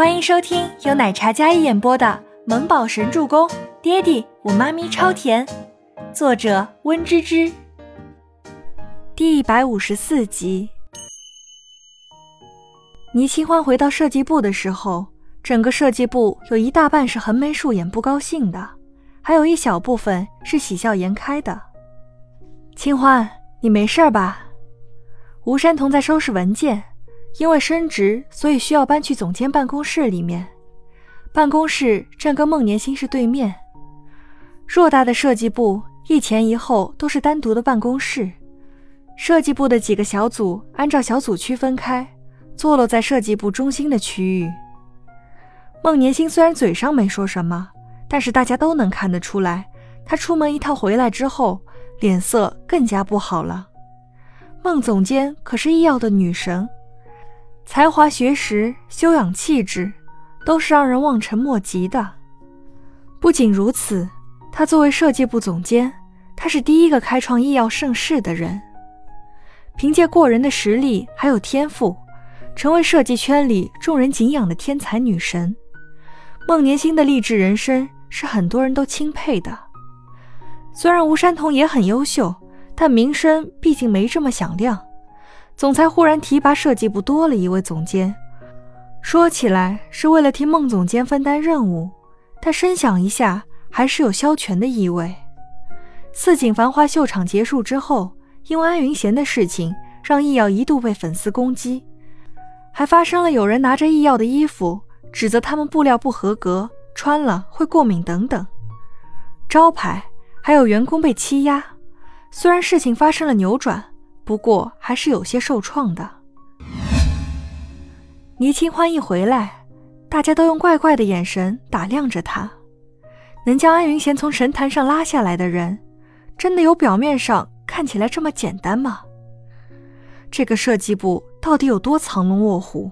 欢迎收听由奶茶嘉一演播的《萌宝神助攻》，爹地我妈咪超甜，作者温芝芝。第一百五十四集。倪清欢回到设计部的时候，整个设计部有一大半是横眉竖眼不高兴的，还有一小部分是喜笑颜开的。清欢，你没事吧？吴山童在收拾文件。因为升职，所以需要搬去总监办公室里面。办公室正跟孟年星是对面。偌大的设计部，一前一后都是单独的办公室。设计部的几个小组按照小组区分开，坐落在设计部中心的区域。孟年星虽然嘴上没说什么，但是大家都能看得出来，他出门一趟回来之后，脸色更加不好了。孟总监可是医药的女神。才华、学识、修养、气质，都是让人望尘莫及的。不仅如此，他作为设计部总监，他是第一个开创医药盛世的人。凭借过人的实力还有天赋，成为设计圈里众人敬仰的天才女神。孟年星的励志人生是很多人都钦佩的。虽然吴山童也很优秀，但名声毕竟没这么响亮。总裁忽然提拔设计部多了一位总监，说起来是为了替孟总监分担任务，但深想一下，还是有消权的意味。四锦繁华秀场结束之后，因为安云贤的事情，让易耀一度被粉丝攻击，还发生了有人拿着易耀的衣服，指责他们布料不合格，穿了会过敏等等。招牌还有员工被欺压，虽然事情发生了扭转。不过还是有些受创的。倪清欢一回来，大家都用怪怪的眼神打量着他。能将安云贤从神坛上拉下来的人，真的有表面上看起来这么简单吗？这个设计部到底有多藏龙卧虎？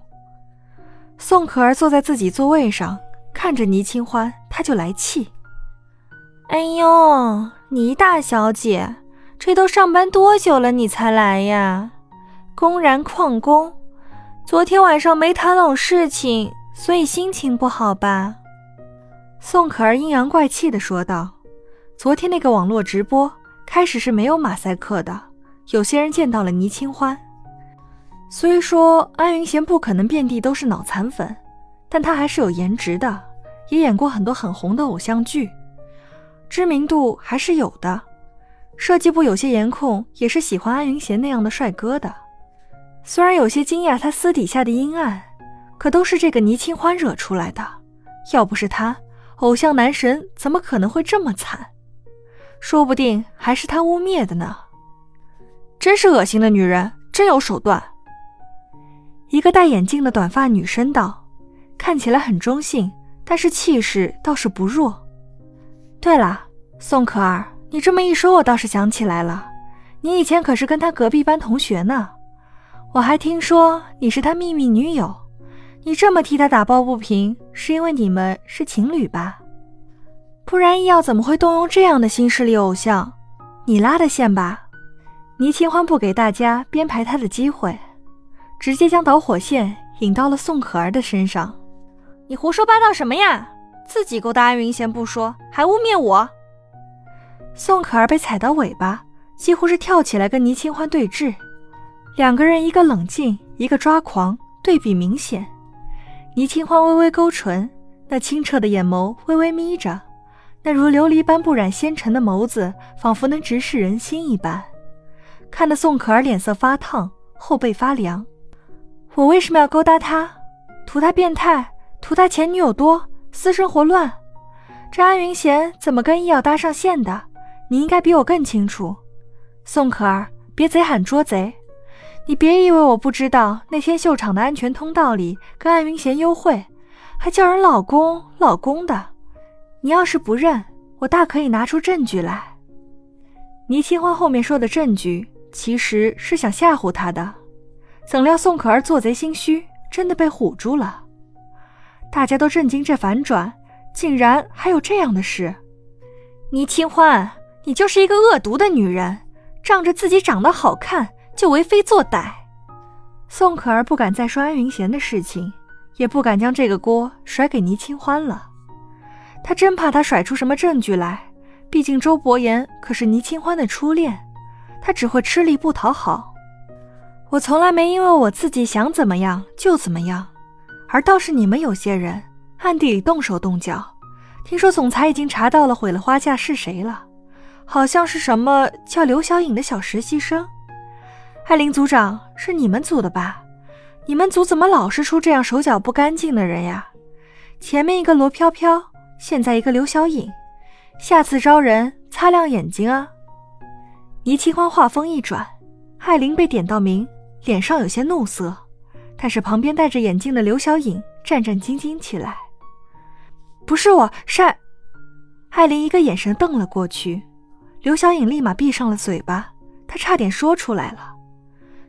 宋可儿坐在自己座位上，看着倪清欢，他就来气。哎呦，倪大小姐。这都上班多久了，你才来呀？公然旷工！昨天晚上没谈拢事情，所以心情不好吧？宋可儿阴阳怪气地说道：“昨天那个网络直播开始是没有马赛克的，有些人见到了倪清欢。虽说安云贤不可能遍地都是脑残粉，但他还是有颜值的，也演过很多很红的偶像剧，知名度还是有的。”设计部有些颜控也是喜欢安云贤那样的帅哥的，虽然有些惊讶他私底下的阴暗，可都是这个倪清欢惹出来的。要不是他，偶像男神怎么可能会这么惨？说不定还是他污蔑的呢。真是恶心的女人，真有手段。一个戴眼镜的短发女生道，看起来很中性，但是气势倒是不弱。对了，宋可儿。你这么一说，我倒是想起来了，你以前可是跟他隔壁班同学呢。我还听说你是他秘密女友，你这么替他打抱不平，是因为你们是情侣吧？不然易耀怎么会动用这样的新势力偶像？你拉的线吧？倪清欢不给大家编排他的机会，直接将导火线引到了宋可儿的身上。你胡说八道什么呀？自己勾搭安云贤不说，还污蔑我？宋可儿被踩到尾巴，几乎是跳起来跟倪清欢对峙。两个人一个冷静，一个抓狂，对比明显。倪清欢微微勾唇，那清澈的眼眸微微眯着，那如琉璃般不染纤尘的眸子，仿佛能直视人心一般，看得宋可儿脸色发烫，后背发凉。我为什么要勾搭他？图他变态？图他前女友多？私生活乱？这安云贤怎么跟医药搭上线的？你应该比我更清楚，宋可儿，别贼喊捉贼！你别以为我不知道，那天秀场的安全通道里跟安云贤幽会，还叫人老公老公的。你要是不认，我大可以拿出证据来。倪清欢后面说的证据，其实是想吓唬他的，怎料宋可儿做贼心虚，真的被唬住了。大家都震惊这反转，竟然还有这样的事！倪清欢。你就是一个恶毒的女人，仗着自己长得好看就为非作歹。宋可儿不敢再说安云贤的事情，也不敢将这个锅甩给倪清欢了。他真怕他甩出什么证据来，毕竟周伯言可是倪清欢的初恋，他只会吃力不讨好。我从来没因为我自己想怎么样就怎么样，而倒是你们有些人暗地里动手动脚。听说总裁已经查到了毁了花架是谁了，好像是什么叫刘小颖的小实习生。艾琳组长是你们组的吧？你们组怎么老是出这样手脚不干净的人呀？前面一个罗飘飘，现在一个刘小颖，下次招人擦亮眼睛啊！倪清欢话锋一转，艾琳被点到名。脸上有些怒色，但是旁边戴着眼镜的刘小颖战战兢兢起来。不是我，是艾琳一个眼神瞪了过去，刘小颖立马闭上了嘴巴，她差点说出来了。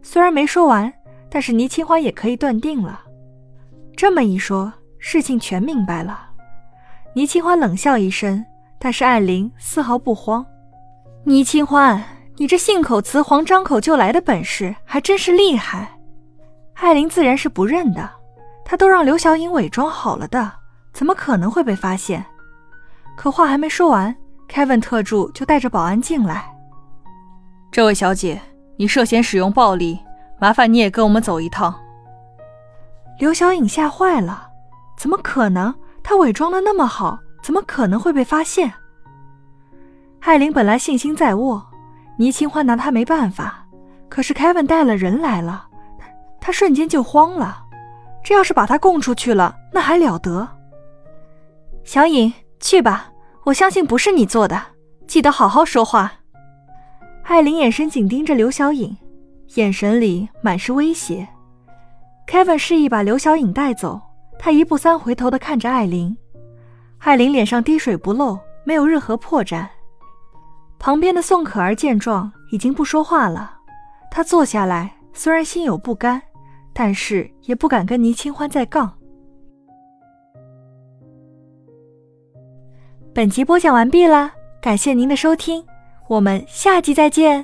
虽然没说完，但是倪清欢也可以断定了。这么一说，事情全明白了。倪清欢冷笑一声，但是艾琳丝毫不慌。倪清欢。你这信口雌黄、张口就来的本事还真是厉害。艾琳自然是不认的，她都让刘小颖伪装好了的，怎么可能会被发现？可话还没说完，Kevin 特助就带着保安进来。这位小姐，你涉嫌使用暴力，麻烦你也跟我们走一趟。刘小颖吓坏了，怎么可能？她伪装的那么好，怎么可能会被发现？艾琳本来信心在握。倪清欢拿她没办法，可是凯文带了人来了，她瞬间就慌了。这要是把他供出去了，那还了得？小颖，去吧，我相信不是你做的，记得好好说话。艾琳眼神紧盯着刘小颖，眼神里满是威胁。凯文示意把刘小颖带走，他一步三回头的看着艾琳。艾琳脸上滴水不漏，没有任何破绽。旁边的宋可儿见状，已经不说话了。她坐下来，虽然心有不甘，但是也不敢跟倪清欢再杠。本集播讲完毕了，感谢您的收听，我们下集再见。